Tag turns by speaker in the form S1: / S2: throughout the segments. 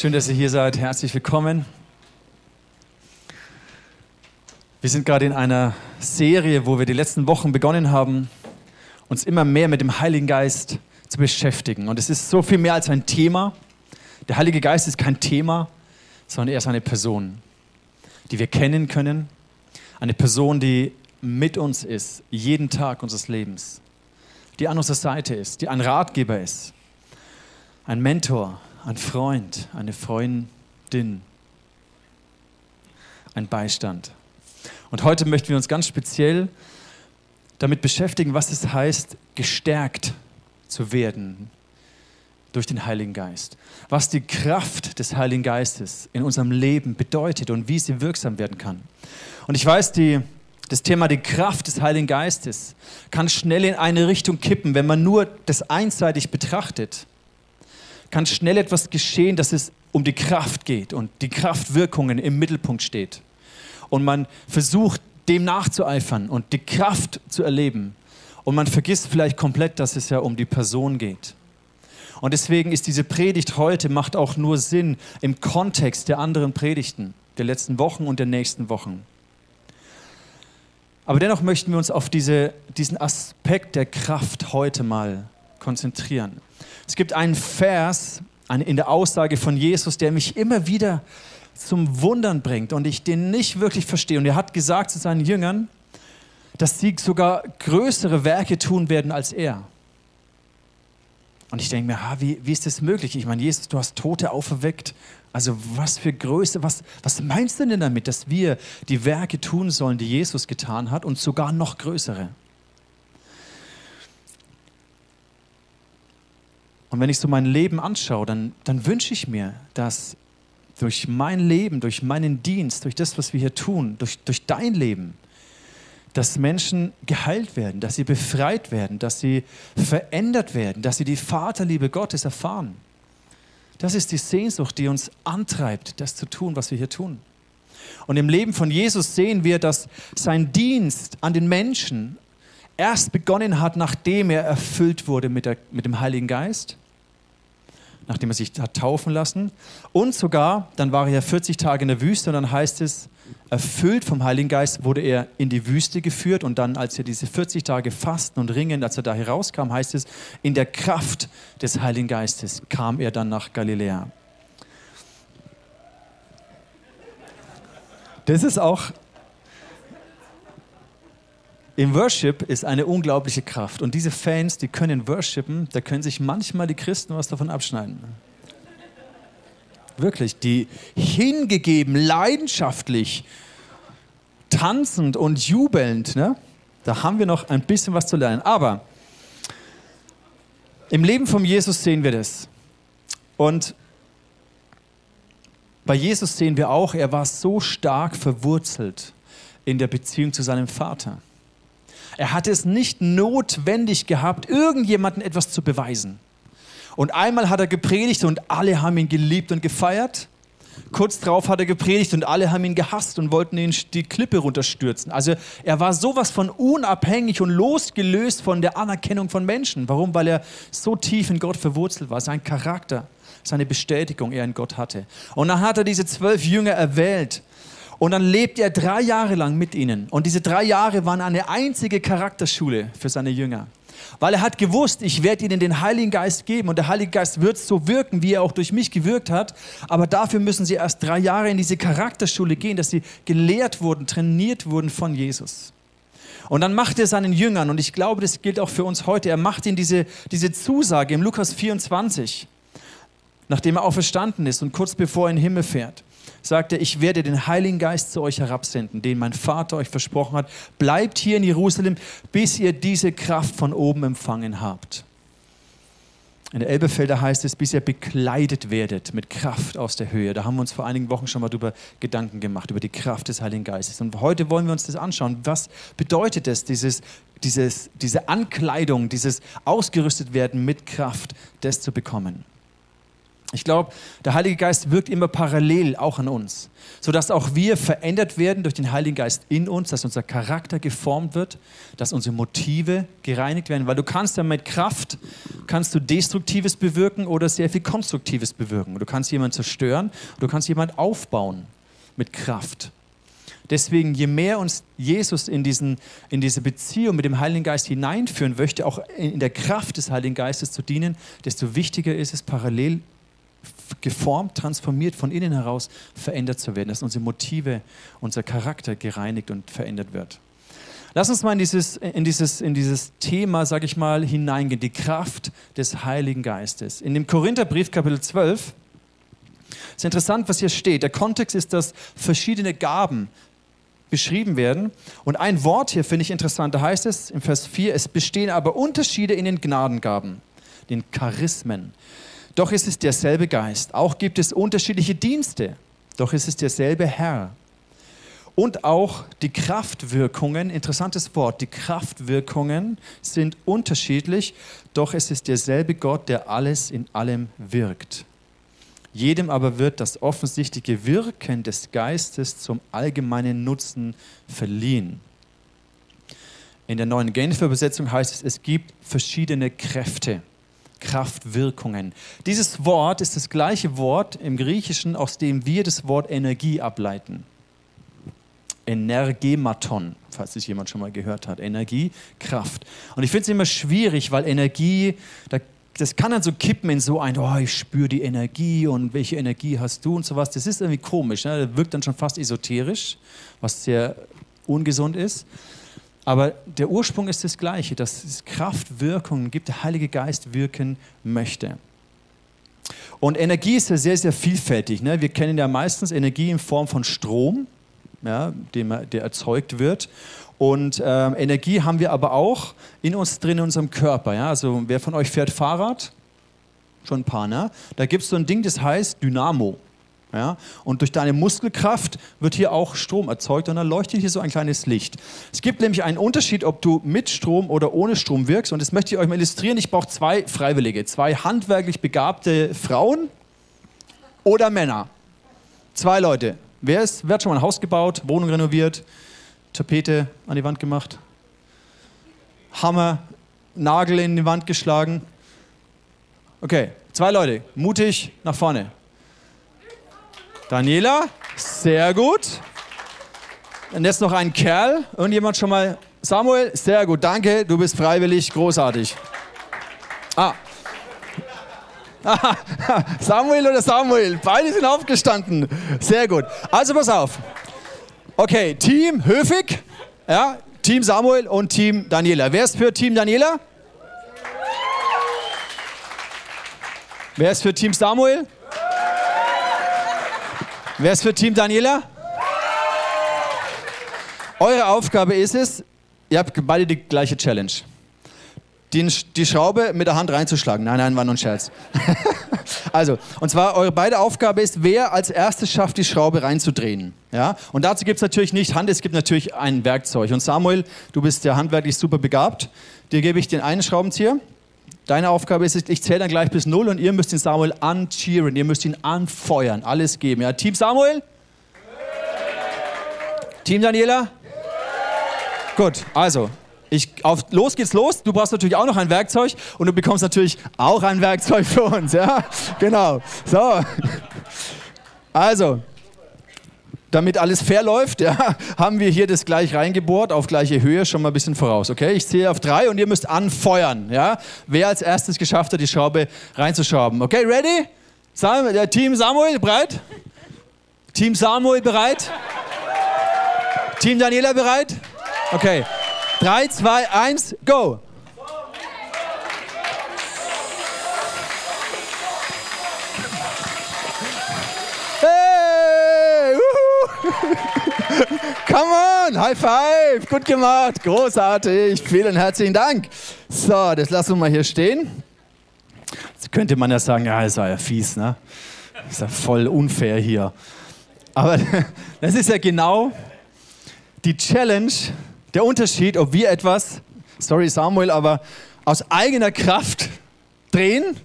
S1: Schön, dass ihr hier seid. Herzlich willkommen. Wir sind gerade in einer Serie, wo wir die letzten Wochen begonnen haben, uns immer mehr mit dem Heiligen Geist zu beschäftigen. Und es ist so viel mehr als ein Thema. Der Heilige Geist ist kein Thema, sondern er ist eine Person, die wir kennen können. Eine Person, die mit uns ist, jeden Tag unseres Lebens. Die an unserer Seite ist, die ein Ratgeber ist, ein Mentor, ein Freund, eine Freundin, ein Beistand. Und heute möchten wir uns ganz speziell damit beschäftigen, was es heißt, gestärkt zu werden durch den Heiligen Geist. Was die Kraft des Heiligen Geistes in unserem Leben bedeutet und wie sie wirksam werden kann. Und ich weiß, die, das Thema die Kraft des Heiligen Geistes kann schnell in eine Richtung kippen, wenn man nur das einseitig betrachtet kann schnell etwas geschehen, dass es um die Kraft geht und die Kraftwirkungen im Mittelpunkt steht. Und man versucht, dem nachzueifern und die Kraft zu erleben. Und man vergisst vielleicht komplett, dass es ja um die Person geht. Und deswegen ist diese Predigt heute, macht auch nur Sinn im Kontext der anderen Predigten, der letzten Wochen und der nächsten Wochen. Aber dennoch möchten wir uns auf diese, diesen Aspekt der Kraft heute mal konzentrieren. Es gibt einen Vers in der Aussage von Jesus, der mich immer wieder zum Wundern bringt und ich den nicht wirklich verstehe. Und er hat gesagt zu seinen Jüngern, dass sie sogar größere Werke tun werden als er. Und ich denke mir, ha, wie, wie ist das möglich? Ich meine, Jesus, du hast Tote auferweckt. Also was für Größe, was, was meinst du denn damit, dass wir die Werke tun sollen, die Jesus getan hat und sogar noch größere? Und wenn ich so mein Leben anschaue, dann, dann wünsche ich mir, dass durch mein Leben, durch meinen Dienst, durch das, was wir hier tun, durch, durch dein Leben, dass Menschen geheilt werden, dass sie befreit werden, dass sie verändert werden, dass sie die Vaterliebe Gottes erfahren. Das ist die Sehnsucht, die uns antreibt, das zu tun, was wir hier tun. Und im Leben von Jesus sehen wir, dass sein Dienst an den Menschen erst begonnen hat, nachdem er erfüllt wurde mit, der, mit dem Heiligen Geist, nachdem er sich hat taufen lassen. Und sogar, dann war er ja 40 Tage in der Wüste und dann heißt es, erfüllt vom Heiligen Geist wurde er in die Wüste geführt und dann, als er diese 40 Tage fasten und ringen, als er da herauskam, heißt es, in der Kraft des Heiligen Geistes kam er dann nach Galiläa. Das ist auch im Worship ist eine unglaubliche Kraft. Und diese Fans, die können worshipen, da können sich manchmal die Christen was davon abschneiden. Wirklich, die hingegeben, leidenschaftlich, tanzend und jubelnd, ne? da haben wir noch ein bisschen was zu lernen. Aber im Leben von Jesus sehen wir das. Und bei Jesus sehen wir auch, er war so stark verwurzelt in der Beziehung zu seinem Vater. Er hatte es nicht notwendig gehabt, irgendjemandem etwas zu beweisen. Und einmal hat er gepredigt und alle haben ihn geliebt und gefeiert. Kurz darauf hat er gepredigt und alle haben ihn gehasst und wollten ihn die Klippe runterstürzen. Also er war sowas von unabhängig und losgelöst von der Anerkennung von Menschen. Warum? Weil er so tief in Gott verwurzelt war. Sein Charakter, seine Bestätigung er in Gott hatte. Und dann hat er diese zwölf Jünger erwählt und dann lebt er drei Jahre lang mit ihnen. Und diese drei Jahre waren eine einzige Charakterschule für seine Jünger. Weil er hat gewusst, ich werde ihnen den Heiligen Geist geben und der Heilige Geist wird so wirken, wie er auch durch mich gewirkt hat. Aber dafür müssen sie erst drei Jahre in diese Charakterschule gehen, dass sie gelehrt wurden, trainiert wurden von Jesus. Und dann macht er seinen Jüngern, und ich glaube, das gilt auch für uns heute, er macht ihnen diese, diese Zusage im Lukas 24, nachdem er auferstanden ist und kurz bevor er in den Himmel fährt sagt er, ich werde den Heiligen Geist zu euch herabsenden, den mein Vater euch versprochen hat. Bleibt hier in Jerusalem, bis ihr diese Kraft von oben empfangen habt. In der Elbefelder heißt es, bis ihr bekleidet werdet mit Kraft aus der Höhe. Da haben wir uns vor einigen Wochen schon mal darüber Gedanken gemacht, über die Kraft des Heiligen Geistes. Und heute wollen wir uns das anschauen. Was bedeutet es, dieses, dieses, diese Ankleidung, dieses ausgerüstet werden mit Kraft, das zu bekommen? Ich glaube, der Heilige Geist wirkt immer parallel auch an uns, sodass auch wir verändert werden durch den Heiligen Geist in uns, dass unser Charakter geformt wird, dass unsere Motive gereinigt werden, weil du kannst ja mit Kraft, kannst du Destruktives bewirken oder sehr viel Konstruktives bewirken. Du kannst jemanden zerstören, du kannst jemanden aufbauen mit Kraft. Deswegen, je mehr uns Jesus in, diesen, in diese Beziehung mit dem Heiligen Geist hineinführen möchte, auch in der Kraft des Heiligen Geistes zu dienen, desto wichtiger ist es, parallel geformt, transformiert, von innen heraus verändert zu werden, dass unsere Motive, unser Charakter gereinigt und verändert wird. Lass uns mal in dieses, in dieses, in dieses Thema, sage ich mal, hineingehen, die Kraft des Heiligen Geistes. In dem Korintherbrief Kapitel 12 ist interessant, was hier steht. Der Kontext ist, dass verschiedene Gaben beschrieben werden. Und ein Wort hier finde ich interessant. Da heißt es im Vers 4, es bestehen aber Unterschiede in den Gnadengaben, den Charismen. Doch ist es derselbe Geist. Auch gibt es unterschiedliche Dienste. Doch ist es derselbe Herr. Und auch die Kraftwirkungen, interessantes Wort, die Kraftwirkungen sind unterschiedlich, doch es ist derselbe Gott, der alles in allem wirkt. Jedem aber wird das offensichtliche Wirken des Geistes zum allgemeinen Nutzen verliehen. In der neuen Genfer Übersetzung heißt es, es gibt verschiedene Kräfte. Kraftwirkungen. Dieses Wort ist das gleiche Wort im Griechischen, aus dem wir das Wort Energie ableiten. Energematon, falls es jemand schon mal gehört hat. Energie, Kraft. Und ich finde es immer schwierig, weil Energie, das kann dann so kippen in so ein, oh, ich spüre die Energie und welche Energie hast du und sowas. Das ist irgendwie komisch. Ne? Das wirkt dann schon fast esoterisch, was sehr ungesund ist. Aber der Ursprung ist das Gleiche, dass es Kraftwirkungen gibt, der Heilige Geist wirken möchte. Und Energie ist ja sehr, sehr vielfältig. Ne? Wir kennen ja meistens Energie in Form von Strom, ja, dem, der erzeugt wird. Und ähm, Energie haben wir aber auch in uns drin, in unserem Körper. Ja? Also wer von euch fährt Fahrrad? Schon ein paar, ne? Da gibt es so ein Ding, das heißt Dynamo. Ja? Und durch deine Muskelkraft wird hier auch Strom erzeugt und dann leuchtet hier so ein kleines Licht. Es gibt nämlich einen Unterschied, ob du mit Strom oder ohne Strom wirkst. Und das möchte ich euch mal illustrieren. Ich brauche zwei Freiwillige, zwei handwerklich begabte Frauen oder Männer. Zwei Leute. Wer, ist, wer hat schon mal ein Haus gebaut, Wohnung renoviert, Tapete an die Wand gemacht, Hammer, Nagel in die Wand geschlagen? Okay, zwei Leute, mutig nach vorne. Daniela, sehr gut. Und jetzt noch ein Kerl. Irgendjemand schon mal? Samuel, sehr gut, danke. Du bist freiwillig, großartig. Ah. Samuel oder Samuel? Beide sind aufgestanden. Sehr gut. Also pass auf. Okay, Team Höfig, ja, Team Samuel und Team Daniela. Wer ist für Team Daniela? Wer ist für Team Samuel? Wer ist für Team Daniela? Eure Aufgabe ist es, ihr habt beide die gleiche Challenge. Die, die Schraube mit der Hand reinzuschlagen. Nein, nein, war nur ein Scherz. also, und zwar, eure beide Aufgabe ist, wer als erstes schafft, die Schraube reinzudrehen. Ja? Und dazu gibt es natürlich nicht Hand, es gibt natürlich ein Werkzeug. Und Samuel, du bist ja handwerklich super begabt. Dir gebe ich den einen Schraubenzieher. Deine Aufgabe ist ich zähle dann gleich bis null und ihr müsst den Samuel ancheeren, ihr müsst ihn anfeuern, alles geben. Ja, Team Samuel? Team Daniela? Gut, also, ich, auf, los geht's los. Du brauchst natürlich auch noch ein Werkzeug und du bekommst natürlich auch ein Werkzeug für uns. Ja, genau. So. Also, damit alles fair läuft, ja, haben wir hier das gleich reingebohrt, auf gleiche Höhe, schon mal ein bisschen voraus. Okay, ich zähle auf drei und ihr müsst anfeuern. Ja? Wer als erstes geschafft hat, die Schraube reinzuschrauben. Okay, ready? Sam, der Team Samuel bereit? Team Samuel bereit? Team Daniela bereit? Okay. Drei, zwei, eins, go! Come on, High Five, gut gemacht, großartig, vielen herzlichen Dank. So, das lassen wir mal hier stehen. Jetzt könnte man ja sagen, ja, war ja fies, ne? Ist ja voll unfair hier. Aber das ist ja genau die Challenge, der Unterschied, ob wir etwas, sorry Samuel, aber aus eigener Kraft drehen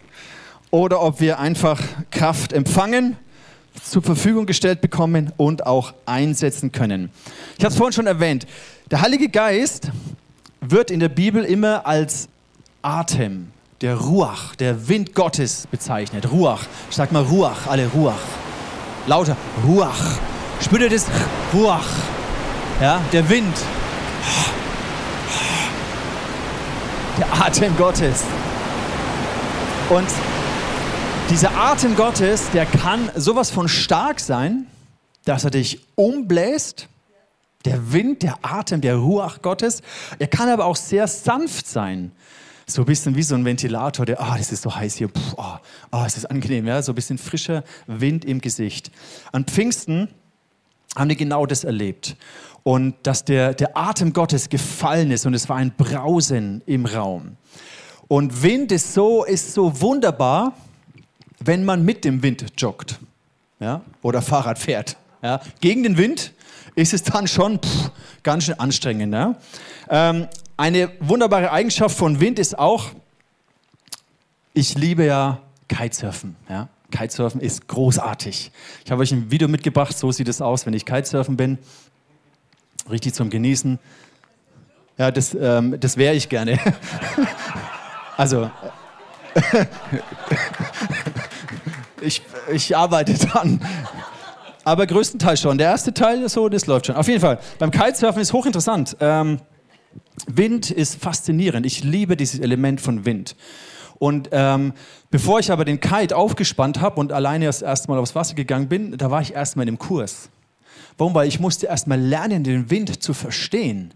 S1: oder ob wir einfach Kraft empfangen, zur Verfügung gestellt bekommen und auch einsetzen können. Ich habe es vorhin schon erwähnt. Der Heilige Geist wird in der Bibel immer als Atem, der Ruach, der Wind Gottes bezeichnet. Ruach. Ich sag mal Ruach, alle Ruach. Lauter Ruach. Spürt ihr das? Ruach. Ja, der Wind. Der Atem Gottes. Und dieser Atem Gottes, der kann sowas von stark sein, dass er dich umbläst. Der Wind, der Atem, der Ruach Gottes. Er kann aber auch sehr sanft sein. So ein bisschen wie so ein Ventilator, der, ah, oh, das ist so heiß hier, puh, oh, oh, es ist angenehm, ja, so ein bisschen frischer Wind im Gesicht. An Pfingsten haben die genau das erlebt. Und dass der, der Atem Gottes gefallen ist und es war ein Brausen im Raum. Und Wind ist so, ist so wunderbar, wenn man mit dem Wind joggt ja, oder Fahrrad fährt. Ja. Gegen den Wind ist es dann schon pff, ganz schön anstrengend. Ja. Ähm, eine wunderbare Eigenschaft von Wind ist auch, ich liebe ja Kitesurfen. Ja. Kitesurfen ist großartig. Ich habe euch ein Video mitgebracht, so sieht es aus, wenn ich Kitesurfen bin. Richtig zum Genießen. Ja, das, ähm, das wäre ich gerne. also, ich, ich arbeite dran. Aber größtenteils schon. Der erste Teil so, das läuft schon. Auf jeden Fall. Beim Kitesurfen ist hochinteressant. Ähm, Wind ist faszinierend. Ich liebe dieses Element von Wind. Und ähm, bevor ich aber den Kite aufgespannt habe und alleine das erste Mal aufs Wasser gegangen bin, da war ich erstmal in dem Kurs. Warum? Weil ich musste erstmal lernen, den Wind zu verstehen.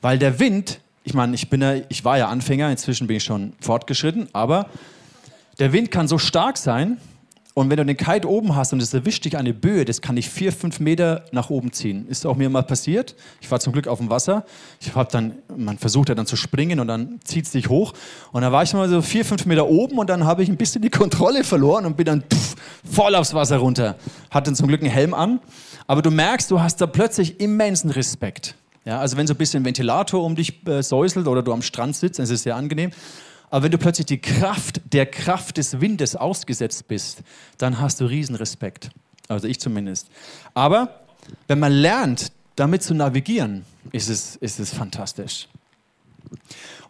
S1: Weil der Wind, ich meine, ich, ja, ich war ja Anfänger, inzwischen bin ich schon fortgeschritten, aber der Wind kann so stark sein, und wenn du den Kite oben hast und es erwischt dich eine Böe, das kann dich vier, fünf Meter nach oben ziehen. Ist auch mir mal passiert. Ich war zum Glück auf dem Wasser. Ich habe dann, man versucht ja dann zu springen und dann zieht es dich hoch. Und dann war ich mal so vier, fünf Meter oben und dann habe ich ein bisschen die Kontrolle verloren und bin dann pff, voll aufs Wasser runter. Hatte zum Glück einen Helm an. Aber du merkst, du hast da plötzlich immensen Respekt. Ja, also wenn so ein bisschen Ventilator um dich äh, säuselt oder du am Strand sitzt, dann ist es sehr angenehm. Aber wenn du plötzlich die Kraft der Kraft des Windes ausgesetzt bist, dann hast du Riesenrespekt. Also ich zumindest. Aber wenn man lernt, damit zu navigieren, ist es, ist es fantastisch.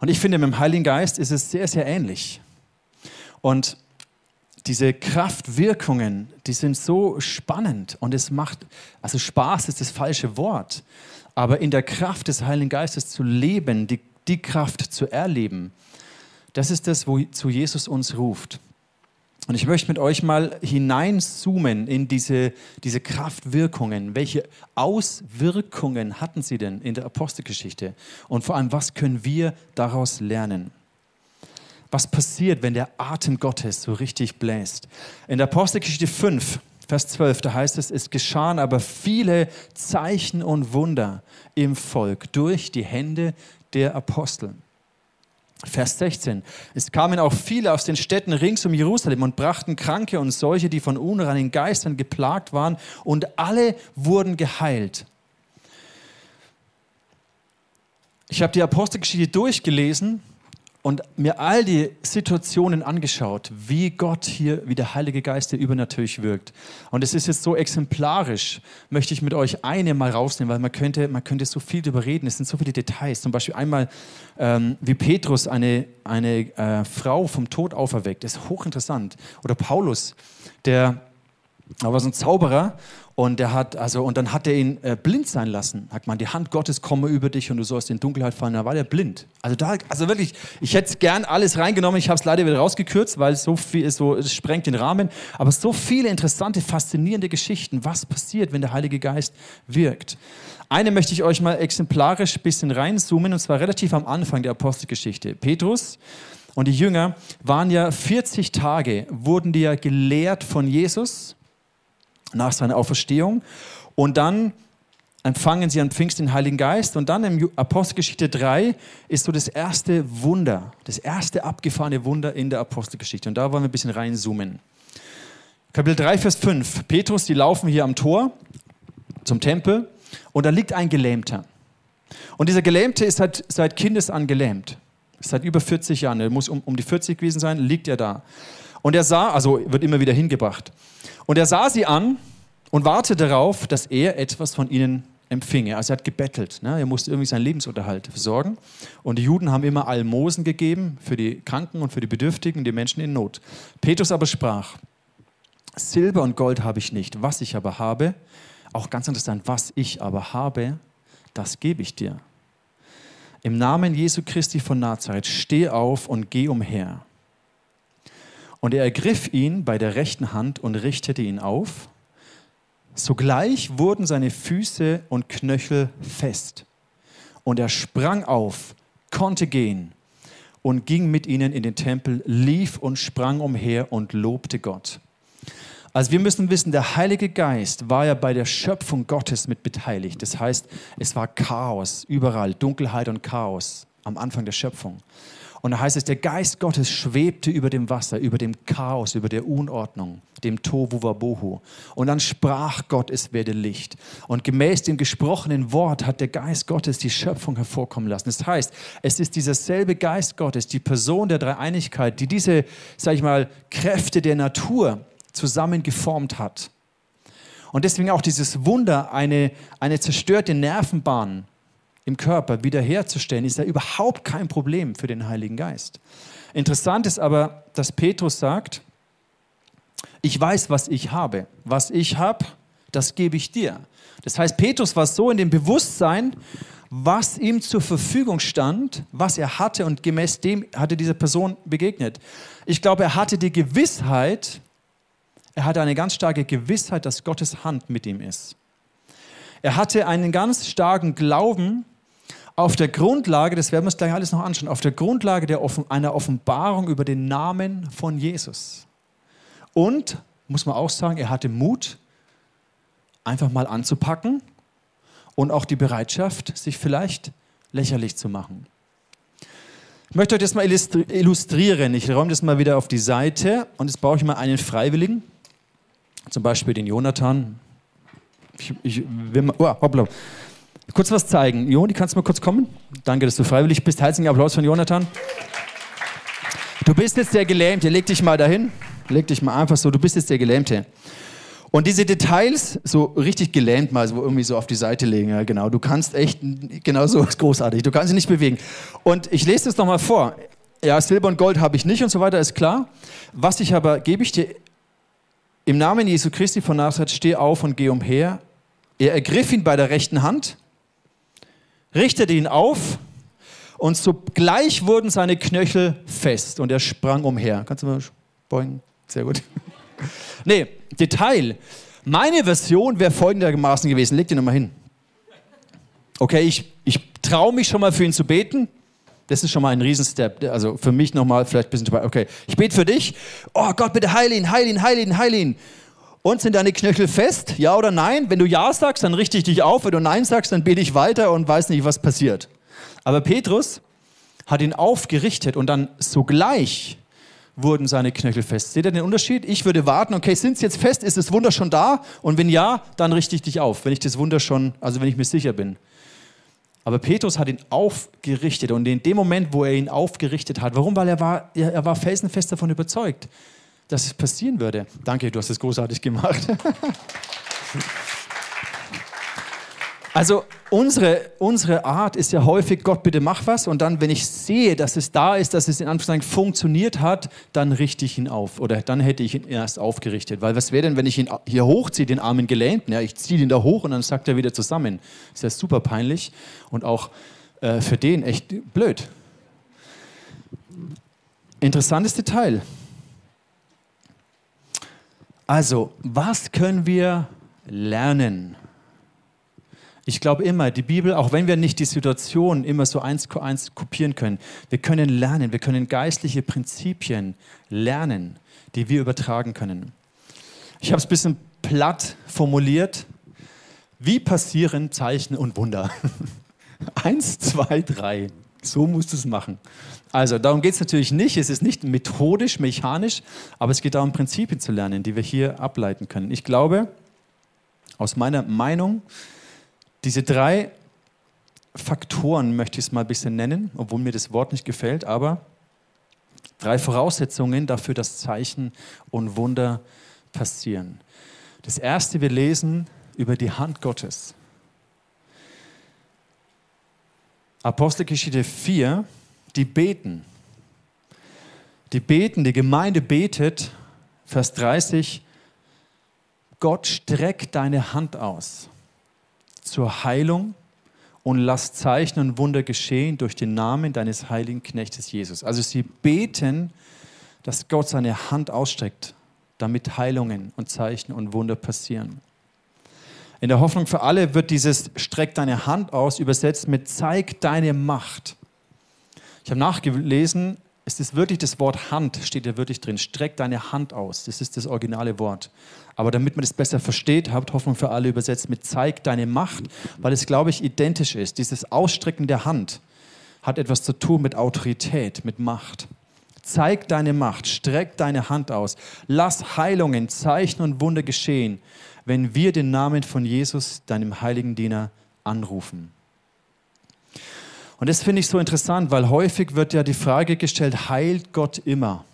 S1: Und ich finde, mit dem Heiligen Geist ist es sehr, sehr ähnlich. Und diese Kraftwirkungen, die sind so spannend und es macht, also Spaß ist das falsche Wort, aber in der Kraft des Heiligen Geistes zu leben, die, die Kraft zu erleben, das ist das, wozu Jesus uns ruft. Und ich möchte mit euch mal hineinzoomen in diese, diese Kraftwirkungen. Welche Auswirkungen hatten sie denn in der Apostelgeschichte? Und vor allem, was können wir daraus lernen? Was passiert, wenn der Atem Gottes so richtig bläst? In der Apostelgeschichte 5, Vers 12, da heißt es, es geschahen aber viele Zeichen und Wunder im Volk durch die Hände der Apostel. Vers 16. Es kamen auch viele aus den Städten rings um Jerusalem und brachten Kranke und solche, die von unreinen Geistern geplagt waren, und alle wurden geheilt. Ich habe die Apostelgeschichte durchgelesen und mir all die Situationen angeschaut, wie Gott hier, wie der Heilige Geist hier übernatürlich wirkt. Und es ist jetzt so exemplarisch, möchte ich mit euch eine mal rausnehmen, weil man könnte, man könnte so viel darüber reden. Es sind so viele Details. Zum Beispiel einmal, ähm, wie Petrus eine, eine äh, Frau vom Tod auferweckt. Das ist hochinteressant. Oder Paulus, der war so ein Zauberer und, der hat, also, und dann hat er ihn äh, blind sein lassen. Sagt man, die Hand Gottes komme über dich und du sollst in Dunkelheit fallen. Da war der blind. Also, da, also wirklich, ich hätte gern alles reingenommen. Ich habe es leider wieder rausgekürzt, weil so viel ist, so, es sprengt den Rahmen. Aber so viele interessante, faszinierende Geschichten. Was passiert, wenn der Heilige Geist wirkt? Eine möchte ich euch mal exemplarisch ein bisschen reinzoomen, und zwar relativ am Anfang der Apostelgeschichte. Petrus und die Jünger waren ja 40 Tage, wurden die ja gelehrt von Jesus nach seiner Auferstehung. Und dann empfangen sie an Pfingst den Heiligen Geist. Und dann im Apostelgeschichte 3 ist so das erste Wunder, das erste abgefahrene Wunder in der Apostelgeschichte. Und da wollen wir ein bisschen reinzoomen. Kapitel 3, Vers 5. Petrus, die laufen hier am Tor zum Tempel und da liegt ein Gelähmter. Und dieser Gelähmte ist seit, seit Kindes an gelähmt. Seit über 40 Jahren, er muss um, um die 40 gewesen sein, liegt er da. Und er sah, also wird immer wieder hingebracht. Und er sah sie an und wartete darauf, dass er etwas von ihnen empfinge. Also er hat gebettelt. Ne? Er musste irgendwie seinen Lebensunterhalt versorgen. Und die Juden haben immer Almosen gegeben für die Kranken und für die Bedürftigen, die Menschen in Not. Petrus aber sprach, Silber und Gold habe ich nicht, was ich aber habe, auch ganz interessant, was ich aber habe, das gebe ich dir. Im Namen Jesu Christi von Nazareth, steh auf und geh umher. Und er ergriff ihn bei der rechten Hand und richtete ihn auf. Sogleich wurden seine Füße und Knöchel fest. Und er sprang auf, konnte gehen und ging mit ihnen in den Tempel, lief und sprang umher und lobte Gott. Also wir müssen wissen, der Heilige Geist war ja bei der Schöpfung Gottes mit beteiligt. Das heißt, es war Chaos überall, Dunkelheit und Chaos am Anfang der Schöpfung. Und da heißt es, der Geist Gottes schwebte über dem Wasser, über dem Chaos, über der Unordnung, dem Tohu Wabohu. Und dann sprach Gott, es werde Licht. Und gemäß dem gesprochenen Wort hat der Geist Gottes die Schöpfung hervorkommen lassen. Das heißt, es ist dieser selbe Geist Gottes, die Person der Dreieinigkeit, die diese, sag ich mal, Kräfte der Natur zusammengeformt hat. Und deswegen auch dieses Wunder, eine, eine zerstörte Nervenbahn im Körper wiederherzustellen, ist ja überhaupt kein Problem für den Heiligen Geist. Interessant ist aber, dass Petrus sagt, ich weiß, was ich habe. Was ich habe, das gebe ich dir. Das heißt, Petrus war so in dem Bewusstsein, was ihm zur Verfügung stand, was er hatte und gemäß dem hatte diese Person begegnet. Ich glaube, er hatte die Gewissheit, er hatte eine ganz starke Gewissheit, dass Gottes Hand mit ihm ist. Er hatte einen ganz starken Glauben auf der Grundlage, das werden wir uns gleich alles noch anschauen, auf der Grundlage der, einer Offenbarung über den Namen von Jesus. Und, muss man auch sagen, er hatte Mut, einfach mal anzupacken und auch die Bereitschaft, sich vielleicht lächerlich zu machen. Ich möchte euch das mal illustrieren. Ich räume das mal wieder auf die Seite und jetzt brauche ich mal einen Freiwilligen. Zum Beispiel den Jonathan. Ich, ich will mal, oh, hoppla. Kurz was zeigen. Joni, kannst du mal kurz kommen? Danke, dass du freiwillig bist. Herzlichen Applaus von Jonathan. Du bist jetzt der Gelähmte. Leg dich mal dahin. Leg dich mal einfach so. Du bist jetzt der Gelähmte. Und diese Details, so richtig gelähmt mal, so irgendwie so auf die Seite legen, ja genau. Du kannst echt, genau so ist großartig. Du kannst sie nicht bewegen. Und ich lese das nochmal vor. Ja, Silber und Gold habe ich nicht und so weiter, ist klar. Was ich aber, gebe ich dir im Namen Jesu Christi von Nazareth, steh auf und geh umher. Er ergriff ihn bei der rechten Hand, richtete ihn auf und sogleich wurden seine Knöchel fest und er sprang umher. Kannst du mal beugen? Sehr gut. nee, Detail. Meine Version wäre folgendermaßen gewesen. Leg dir nochmal hin. Okay, ich, ich traue mich schon mal für ihn zu beten. Das ist schon mal ein Riesenstep. Also für mich nochmal vielleicht ein bisschen. Okay, ich bete für dich. Oh Gott, bitte heil ihn, heil ihn, heil ihn, heil ihn. Und sind deine Knöchel fest? Ja oder nein? Wenn du Ja sagst, dann richte ich dich auf. Wenn du Nein sagst, dann bete ich weiter und weiß nicht, was passiert. Aber Petrus hat ihn aufgerichtet und dann sogleich wurden seine Knöchel fest. Seht ihr den Unterschied? Ich würde warten, okay, sind sie jetzt fest? Ist das Wunder schon da? Und wenn ja, dann richte ich dich auf, wenn ich das Wunder schon, also wenn ich mir sicher bin. Aber Petrus hat ihn aufgerichtet und in dem Moment, wo er ihn aufgerichtet hat, warum? Weil er war, er war felsenfest davon überzeugt, dass es passieren würde. Danke, du hast es großartig gemacht. Also unsere, unsere Art ist ja häufig, Gott bitte mach was und dann, wenn ich sehe, dass es da ist, dass es in Anführungszeichen funktioniert hat, dann richte ich ihn auf oder dann hätte ich ihn erst aufgerichtet. Weil was wäre denn, wenn ich ihn hier hochziehe, den armen Gelähmten, ja, ich ziehe ihn da hoch und dann sagt er wieder zusammen. Ist ja super peinlich und auch äh, für den echt blöd. Interessantes Detail. Also, was können wir lernen? Ich glaube immer, die Bibel, auch wenn wir nicht die Situation immer so eins zu eins kopieren können, wir können lernen, wir können geistliche Prinzipien lernen, die wir übertragen können. Ich habe es ein bisschen platt formuliert. Wie passieren Zeichen und Wunder? Eins, zwei, drei. So musst du es machen. Also darum geht es natürlich nicht. Es ist nicht methodisch, mechanisch, aber es geht darum, Prinzipien zu lernen, die wir hier ableiten können. Ich glaube, aus meiner Meinung, diese drei Faktoren möchte ich es mal ein bisschen nennen, obwohl mir das Wort nicht gefällt, aber Drei Voraussetzungen dafür, dass Zeichen und Wunder passieren. Das erste, wir lesen über die Hand Gottes. Apostelgeschichte 4, die beten. Die beten, die Gemeinde betet, Vers 30, Gott streckt deine Hand aus zur Heilung und lass Zeichen und Wunder geschehen durch den Namen deines heiligen Knechtes Jesus. Also sie beten, dass Gott seine Hand ausstreckt, damit Heilungen und Zeichen und Wunder passieren. In der Hoffnung für alle wird dieses Streck deine Hand aus übersetzt mit Zeig deine Macht. Ich habe nachgelesen, es ist wirklich das Wort Hand, steht da wirklich drin. Streck deine Hand aus. Das ist das originale Wort. Aber damit man das besser versteht, habt Hoffnung für alle übersetzt mit Zeig deine Macht, weil es, glaube ich, identisch ist. Dieses Ausstrecken der Hand hat etwas zu tun mit Autorität, mit Macht. Zeig deine Macht, streck deine Hand aus. Lass Heilungen, Zeichen und Wunder geschehen, wenn wir den Namen von Jesus, deinem heiligen Diener, anrufen. Und das finde ich so interessant, weil häufig wird ja die Frage gestellt, heilt Gott immer?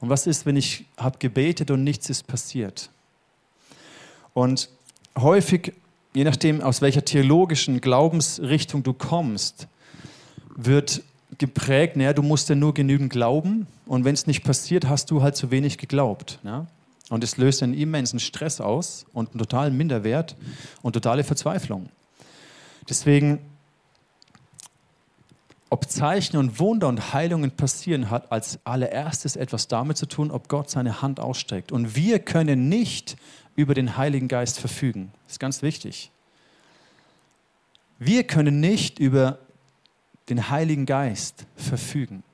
S1: Und was ist, wenn ich habe gebetet und nichts ist passiert? Und häufig, je nachdem, aus welcher theologischen Glaubensrichtung du kommst, wird geprägt, naja, du musst ja nur genügend glauben und wenn es nicht passiert, hast du halt zu wenig geglaubt. Ja? Und es löst einen immensen Stress aus und einen totalen Minderwert und totale Verzweiflung. Deswegen ob Zeichen und Wunder und Heilungen passieren, hat als allererstes etwas damit zu tun, ob Gott seine Hand ausstreckt. Und wir können nicht über den Heiligen Geist verfügen. Das ist ganz wichtig. Wir können nicht über den Heiligen Geist verfügen.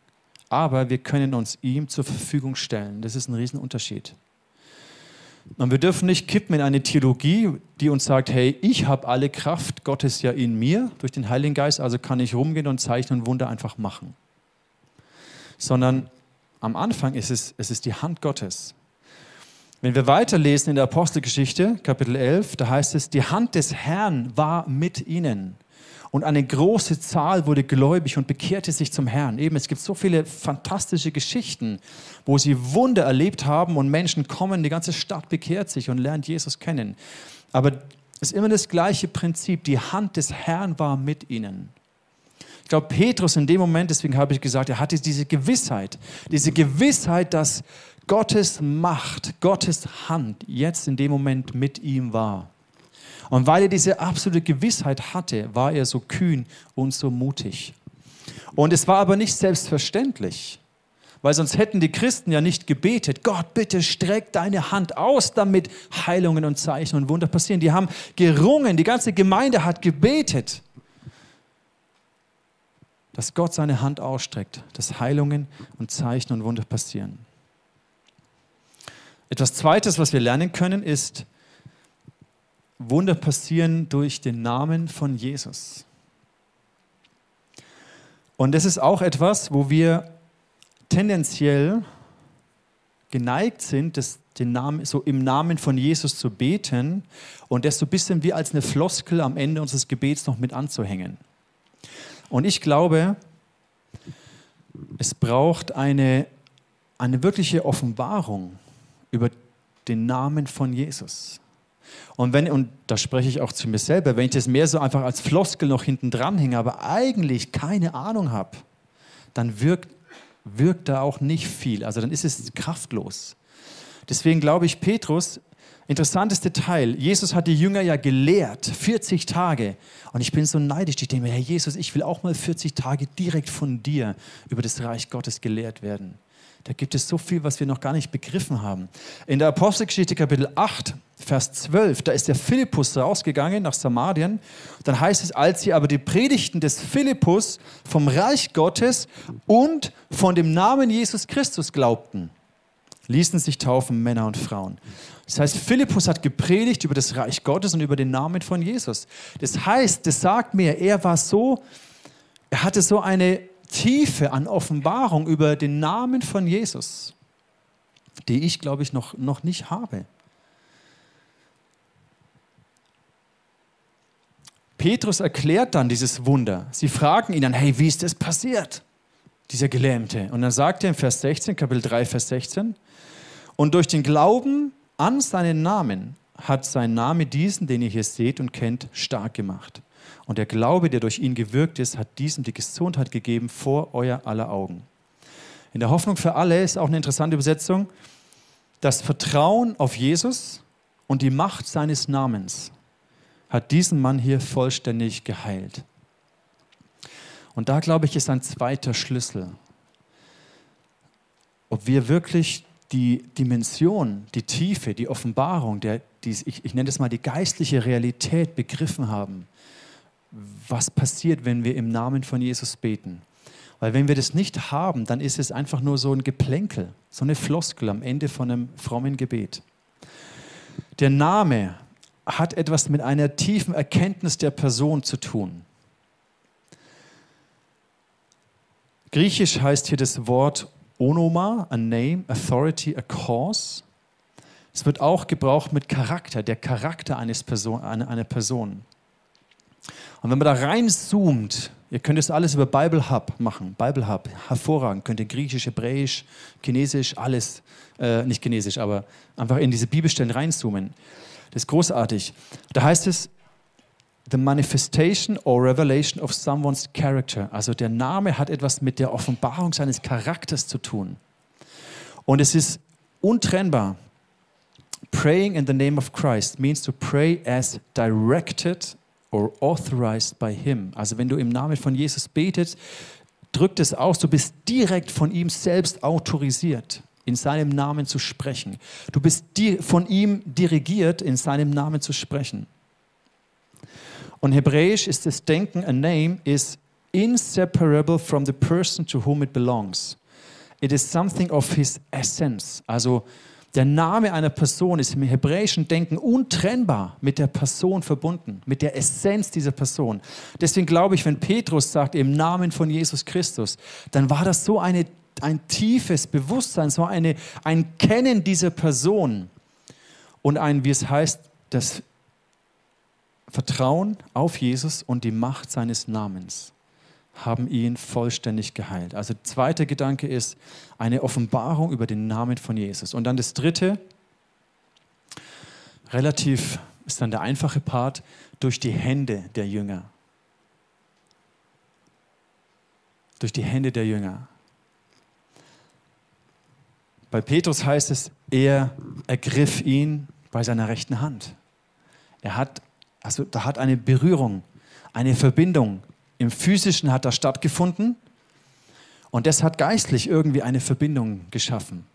S1: Aber wir können uns ihm zur Verfügung stellen. Das ist ein Riesenunterschied. Und wir dürfen nicht kippen in eine Theologie, die uns sagt, hey, ich habe alle Kraft Gottes ja in mir durch den Heiligen Geist, also kann ich rumgehen und Zeichen und Wunder einfach machen. Sondern am Anfang ist es, es ist die Hand Gottes. Wenn wir weiterlesen in der Apostelgeschichte, Kapitel 11, da heißt es, die Hand des Herrn war mit ihnen. Und eine große Zahl wurde gläubig und bekehrte sich zum Herrn. Eben, es gibt so viele fantastische Geschichten, wo sie Wunder erlebt haben und Menschen kommen, die ganze Stadt bekehrt sich und lernt Jesus kennen. Aber es ist immer das gleiche Prinzip. Die Hand des Herrn war mit ihnen. Ich glaube, Petrus in dem Moment, deswegen habe ich gesagt, er hatte diese Gewissheit, diese Gewissheit, dass Gottes Macht, Gottes Hand jetzt in dem Moment mit ihm war. Und weil er diese absolute Gewissheit hatte, war er so kühn und so mutig. Und es war aber nicht selbstverständlich, weil sonst hätten die Christen ja nicht gebetet, Gott, bitte streck deine Hand aus, damit Heilungen und Zeichen und Wunder passieren. Die haben gerungen, die ganze Gemeinde hat gebetet, dass Gott seine Hand ausstreckt, dass Heilungen und Zeichen und Wunder passieren. Etwas Zweites, was wir lernen können, ist, Wunder passieren durch den Namen von Jesus. Und das ist auch etwas, wo wir tendenziell geneigt sind, das, den Namen, so im Namen von Jesus zu beten und das so ein bisschen wie als eine Floskel am Ende unseres Gebets noch mit anzuhängen. Und ich glaube, es braucht eine, eine wirkliche Offenbarung über den Namen von Jesus. Und, wenn, und da spreche ich auch zu mir selber, wenn ich das mehr so einfach als Floskel noch hinten dran hänge, aber eigentlich keine Ahnung habe, dann wirkt, wirkt da auch nicht viel. Also dann ist es kraftlos. Deswegen glaube ich, Petrus, interessantes Detail, Jesus hat die Jünger ja gelehrt, 40 Tage. Und ich bin so neidisch, ich denke mir, Herr Jesus, ich will auch mal 40 Tage direkt von dir über das Reich Gottes gelehrt werden. Da gibt es so viel, was wir noch gar nicht begriffen haben. In der Apostelgeschichte Kapitel 8, Vers 12, da ist der Philippus rausgegangen nach Samarien. Dann heißt es, als sie aber die Predigten des Philippus vom Reich Gottes und von dem Namen Jesus Christus glaubten, ließen sich taufen Männer und Frauen. Das heißt, Philippus hat gepredigt über das Reich Gottes und über den Namen von Jesus. Das heißt, das sagt mir, er war so, er hatte so eine Tiefe an Offenbarung über den Namen von Jesus, die ich, glaube ich, noch, noch nicht habe. Petrus erklärt dann dieses Wunder. Sie fragen ihn dann, hey, wie ist das passiert? dieser Gelähmte. Und dann sagt er im Vers 16, Kapitel 3, Vers 16, und durch den Glauben an seinen Namen hat sein Name diesen, den ihr hier seht und kennt, stark gemacht. Und der Glaube, der durch ihn gewirkt ist, hat diesem die Gesundheit gegeben vor euer aller Augen. In der Hoffnung für alle ist auch eine interessante Übersetzung, das Vertrauen auf Jesus und die Macht seines Namens hat diesen Mann hier vollständig geheilt. Und da glaube ich, ist ein zweiter Schlüssel. Ob wir wirklich die Dimension, die Tiefe, die Offenbarung, der, die, ich, ich nenne es mal die geistliche Realität begriffen haben, was passiert, wenn wir im Namen von Jesus beten. Weil wenn wir das nicht haben, dann ist es einfach nur so ein Geplänkel, so eine Floskel am Ende von einem frommen Gebet. Der Name hat etwas mit einer tiefen Erkenntnis der Person zu tun. Griechisch heißt hier das Wort Onoma, a name, authority, a cause. Es wird auch gebraucht mit Charakter, der Charakter eines Person, einer Person. Und wenn man da reinzoomt, ihr könnt es alles über Bible Hub machen. Bible Hub, hervorragend. Könnt ihr Griechisch, Hebräisch, Chinesisch, alles, äh, nicht Chinesisch, aber einfach in diese Bibelstellen reinzoomen. Das ist großartig. Da heißt es, the manifestation or revelation of someone's character. Also der Name hat etwas mit der Offenbarung seines Charakters zu tun. Und es ist untrennbar. Praying in the name of Christ means to pray as directed or authorized by him. Also wenn du im Namen von Jesus betest, drückt es aus, du bist direkt von ihm selbst autorisiert, in seinem Namen zu sprechen. Du bist von ihm dirigiert, in seinem Namen zu sprechen. Und hebräisch ist das Denken, a name is inseparable from the person to whom it belongs. It is something of his essence. Also der Name einer Person ist im hebräischen Denken untrennbar mit der Person verbunden, mit der Essenz dieser Person. Deswegen glaube ich, wenn Petrus sagt, im Namen von Jesus Christus, dann war das so eine, ein tiefes Bewusstsein, so eine, ein Kennen dieser Person und ein, wie es heißt, das Vertrauen auf Jesus und die Macht seines Namens haben ihn vollständig geheilt. Also zweiter Gedanke ist eine Offenbarung über den Namen von Jesus. Und dann das dritte, relativ ist dann der einfache Part, durch die Hände der Jünger. Durch die Hände der Jünger. Bei Petrus heißt es, er ergriff ihn bei seiner rechten Hand. Er hat also da hat eine Berührung, eine Verbindung im physischen hat das stattgefunden und das hat geistlich irgendwie eine Verbindung geschaffen.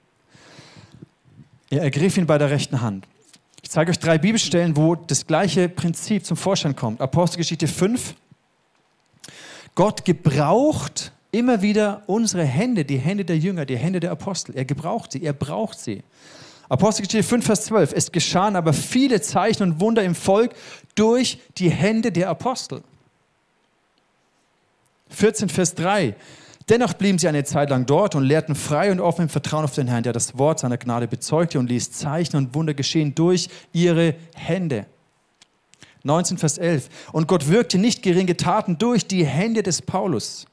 S1: Er ergriff ihn bei der rechten Hand. Ich zeige euch drei Bibelstellen, wo das gleiche Prinzip zum Vorschein kommt. Apostelgeschichte 5. Gott gebraucht immer wieder unsere Hände, die Hände der Jünger, die Hände der Apostel. Er gebraucht sie, er braucht sie. Apostelgeschichte 5, Vers 12. Es geschahen aber viele Zeichen und Wunder im Volk durch die Hände der Apostel. 14, Vers 3. Dennoch blieben sie eine Zeit lang dort und lehrten frei und offen im Vertrauen auf den Herrn, der das Wort seiner Gnade bezeugte und ließ Zeichen und Wunder geschehen durch ihre Hände. 19, Vers 11. Und Gott wirkte nicht geringe Taten durch die Hände des Paulus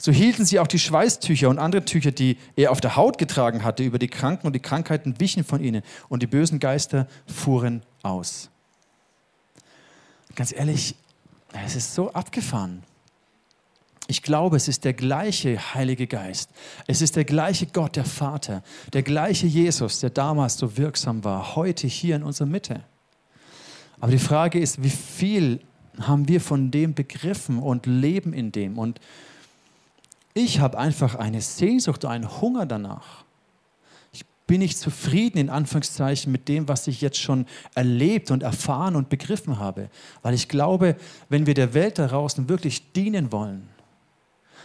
S1: so hielten sie auch die Schweißtücher und andere Tücher, die er auf der Haut getragen hatte, über die Kranken und die Krankheiten wichen von ihnen und die bösen Geister fuhren aus. Ganz ehrlich, es ist so abgefahren. Ich glaube, es ist der gleiche Heilige Geist. Es ist der gleiche Gott, der Vater, der gleiche Jesus, der damals so wirksam war, heute hier in unserer Mitte. Aber die Frage ist, wie viel haben wir von dem begriffen und leben in dem? Und ich habe einfach eine Sehnsucht, einen Hunger danach. Ich bin nicht zufrieden, in Anführungszeichen, mit dem, was ich jetzt schon erlebt und erfahren und begriffen habe. Weil ich glaube, wenn wir der Welt da draußen wirklich dienen wollen,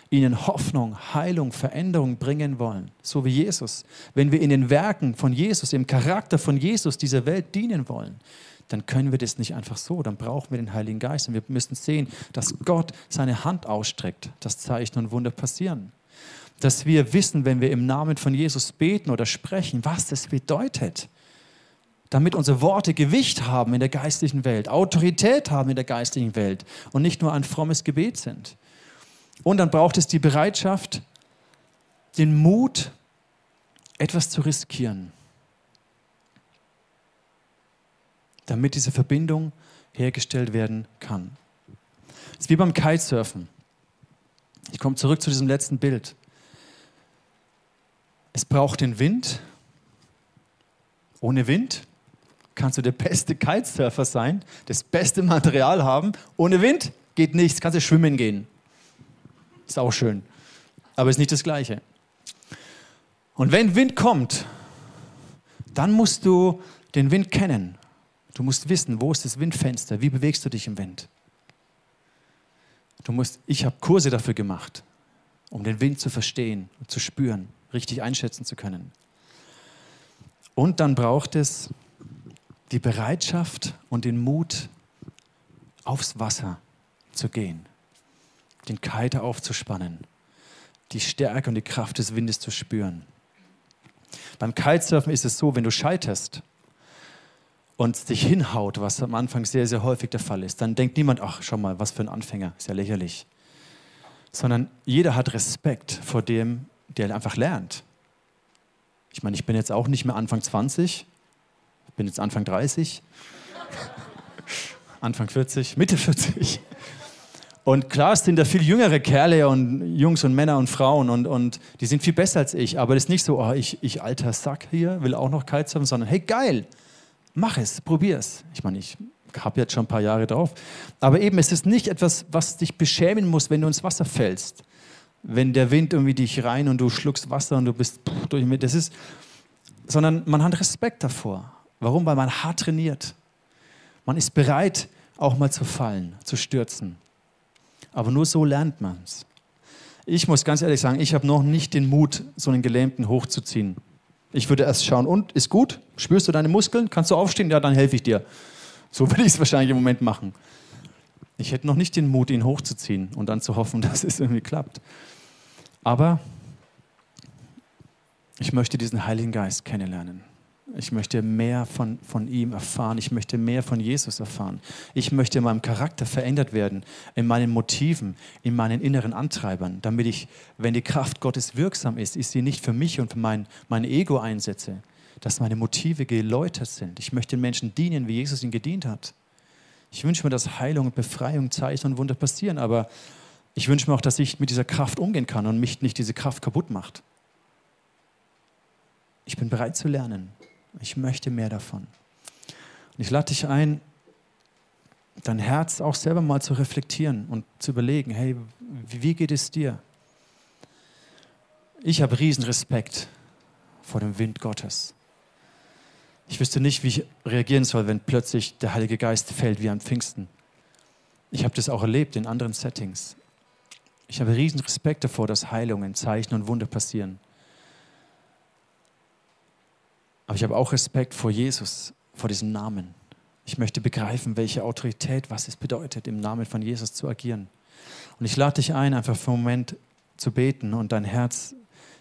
S1: ihnen Hoffnung, Heilung, Veränderung bringen wollen, so wie Jesus, wenn wir in den Werken von Jesus, im Charakter von Jesus dieser Welt dienen wollen, dann können wir das nicht einfach so. Dann brauchen wir den Heiligen Geist. Und wir müssen sehen, dass Gott seine Hand ausstreckt, dass Zeichen und Wunder passieren. Dass wir wissen, wenn wir im Namen von Jesus beten oder sprechen, was das bedeutet. Damit unsere Worte Gewicht haben in der geistlichen Welt, Autorität haben in der geistlichen Welt und nicht nur ein frommes Gebet sind. Und dann braucht es die Bereitschaft, den Mut, etwas zu riskieren, damit diese Verbindung hergestellt werden kann. Es ist wie beim Kitesurfen. Ich komme zurück zu diesem letzten Bild. Es braucht den Wind. Ohne Wind kannst du der beste Kitesurfer sein, das beste Material haben. Ohne Wind geht nichts, kannst du schwimmen gehen. Ist auch schön, aber ist nicht das Gleiche. Und wenn Wind kommt, dann musst du den Wind kennen. Du musst wissen, wo ist das Windfenster, wie bewegst du dich im Wind. Du musst, ich habe Kurse dafür gemacht, um den Wind zu verstehen, zu spüren, richtig einschätzen zu können. Und dann braucht es die Bereitschaft und den Mut, aufs Wasser zu gehen, den Kiter aufzuspannen, die Stärke und die Kraft des Windes zu spüren. Beim Kitesurfen ist es so, wenn du scheiterst und dich hinhaut, was am Anfang sehr, sehr häufig der Fall ist, dann denkt niemand, ach, schau mal, was für ein Anfänger, ist ja lächerlich. Sondern jeder hat Respekt vor dem, der einfach lernt. Ich meine, ich bin jetzt auch nicht mehr Anfang 20, ich bin jetzt Anfang 30, Anfang 40, Mitte 40. Und klar, es sind da viel jüngere Kerle und Jungs und Männer und Frauen und, und die sind viel besser als ich. Aber das ist nicht so, oh, ich, ich alter Sack hier, will auch noch Kitesurfen, sondern hey, geil, mach es, probier es. Ich meine, ich habe jetzt schon ein paar Jahre drauf. Aber eben, es ist nicht etwas, was dich beschämen muss, wenn du ins Wasser fällst. Wenn der Wind irgendwie dich rein und du schluckst Wasser und du bist durch mit. Das ist, sondern man hat Respekt davor. Warum? Weil man hart trainiert. Man ist bereit, auch mal zu fallen, zu stürzen. Aber nur so lernt man es. Ich muss ganz ehrlich sagen, ich habe noch nicht den Mut, so einen Gelähmten hochzuziehen. Ich würde erst schauen, und ist gut? Spürst du deine Muskeln? Kannst du aufstehen? Ja, dann helfe ich dir. So würde ich es wahrscheinlich im Moment machen. Ich hätte noch nicht den Mut, ihn hochzuziehen und dann zu hoffen, dass es irgendwie klappt. Aber ich möchte diesen Heiligen Geist kennenlernen. Ich möchte mehr von, von ihm erfahren. Ich möchte mehr von Jesus erfahren. Ich möchte in meinem Charakter verändert werden, in meinen Motiven, in meinen inneren Antreibern, damit ich, wenn die Kraft Gottes wirksam ist, ich sie nicht für mich und für mein, mein Ego einsetze, dass meine Motive geläutert sind. Ich möchte den Menschen dienen, wie Jesus ihn gedient hat. Ich wünsche mir, dass Heilung und Befreiung, Zeichen und Wunder passieren, aber ich wünsche mir auch, dass ich mit dieser Kraft umgehen kann und mich nicht diese Kraft kaputt macht. Ich bin bereit zu lernen. Ich möchte mehr davon. Und ich lade dich ein, dein Herz auch selber mal zu reflektieren und zu überlegen, hey, wie geht es dir? Ich habe riesen Respekt vor dem Wind Gottes. Ich wüsste nicht, wie ich reagieren soll, wenn plötzlich der Heilige Geist fällt wie am Pfingsten. Ich habe das auch erlebt in anderen Settings. Ich habe riesen Respekt davor, dass Heilungen, Zeichen und Wunder passieren. Aber ich habe auch Respekt vor Jesus, vor diesem Namen. Ich möchte begreifen, welche Autorität, was es bedeutet, im Namen von Jesus zu agieren. Und ich lade dich ein, einfach für einen Moment zu beten und dein Herz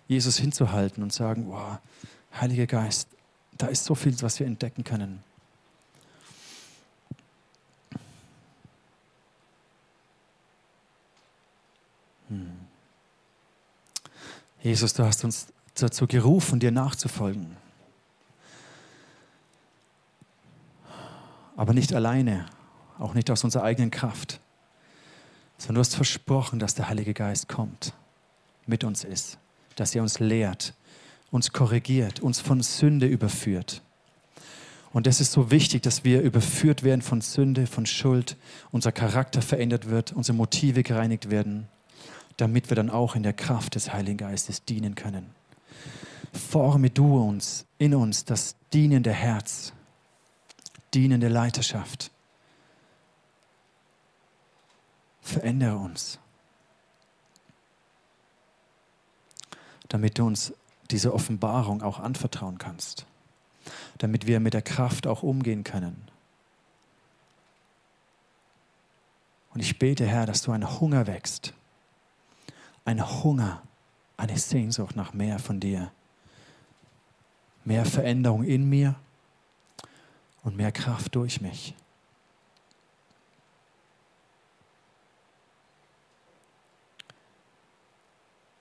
S1: Jesus hinzuhalten und sagen, wow, Heiliger Geist, da ist so viel, was wir entdecken können. Hm. Jesus, du hast uns dazu gerufen, dir nachzufolgen. Aber nicht alleine, auch nicht aus unserer eigenen Kraft, sondern du hast versprochen, dass der Heilige Geist kommt, mit uns ist, dass er uns lehrt, uns korrigiert, uns von Sünde überführt. Und es ist so wichtig, dass wir überführt werden von Sünde, von Schuld, unser Charakter verändert wird, unsere Motive gereinigt werden, damit wir dann auch in der Kraft des Heiligen Geistes dienen können. Forme du uns, in uns das dienende Herz, dienende Leiterschaft. Verändere uns, damit du uns diese Offenbarung auch anvertrauen kannst, damit wir mit der Kraft auch umgehen können. Und ich bete, Herr, dass du ein Hunger wächst, ein Hunger, eine Sehnsucht nach mehr von dir, mehr Veränderung in mir und mehr Kraft durch mich.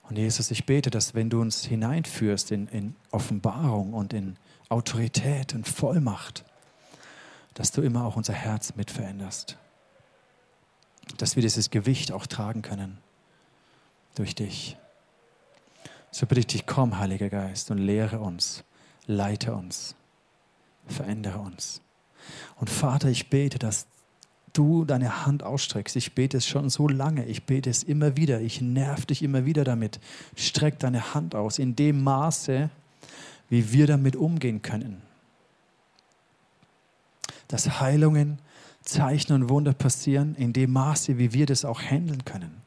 S1: Und Jesus, ich bete, dass wenn du uns hineinführst in, in Offenbarung und in Autorität und Vollmacht, dass du immer auch unser Herz mit veränderst. Dass wir dieses Gewicht auch tragen können durch dich. So bitte ich dich, komm, Heiliger Geist, und lehre uns, leite uns, verändere uns. Und Vater, ich bete, dass du deine Hand ausstreckst. Ich bete es schon so lange. Ich bete es immer wieder. Ich nerv dich immer wieder damit. Streck deine Hand aus in dem Maße, wie wir damit umgehen können. Dass Heilungen, Zeichen und Wunder passieren in dem Maße, wie wir das auch handeln können.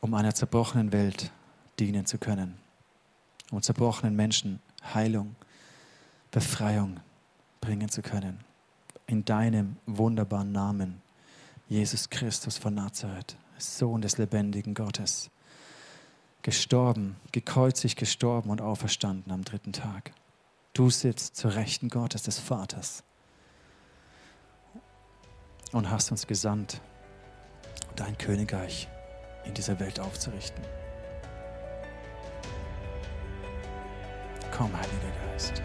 S1: Um einer zerbrochenen Welt dienen zu können. Um zerbrochenen Menschen Heilung, Befreiung bringen zu können. In deinem wunderbaren Namen, Jesus Christus von Nazareth, Sohn des lebendigen Gottes. Gestorben, gekreuzigt, gestorben und auferstanden am dritten Tag. Du sitzt zur Rechten Gottes des Vaters und hast uns gesandt, dein Königreich in dieser Welt aufzurichten. Komm, Heiliger Geist.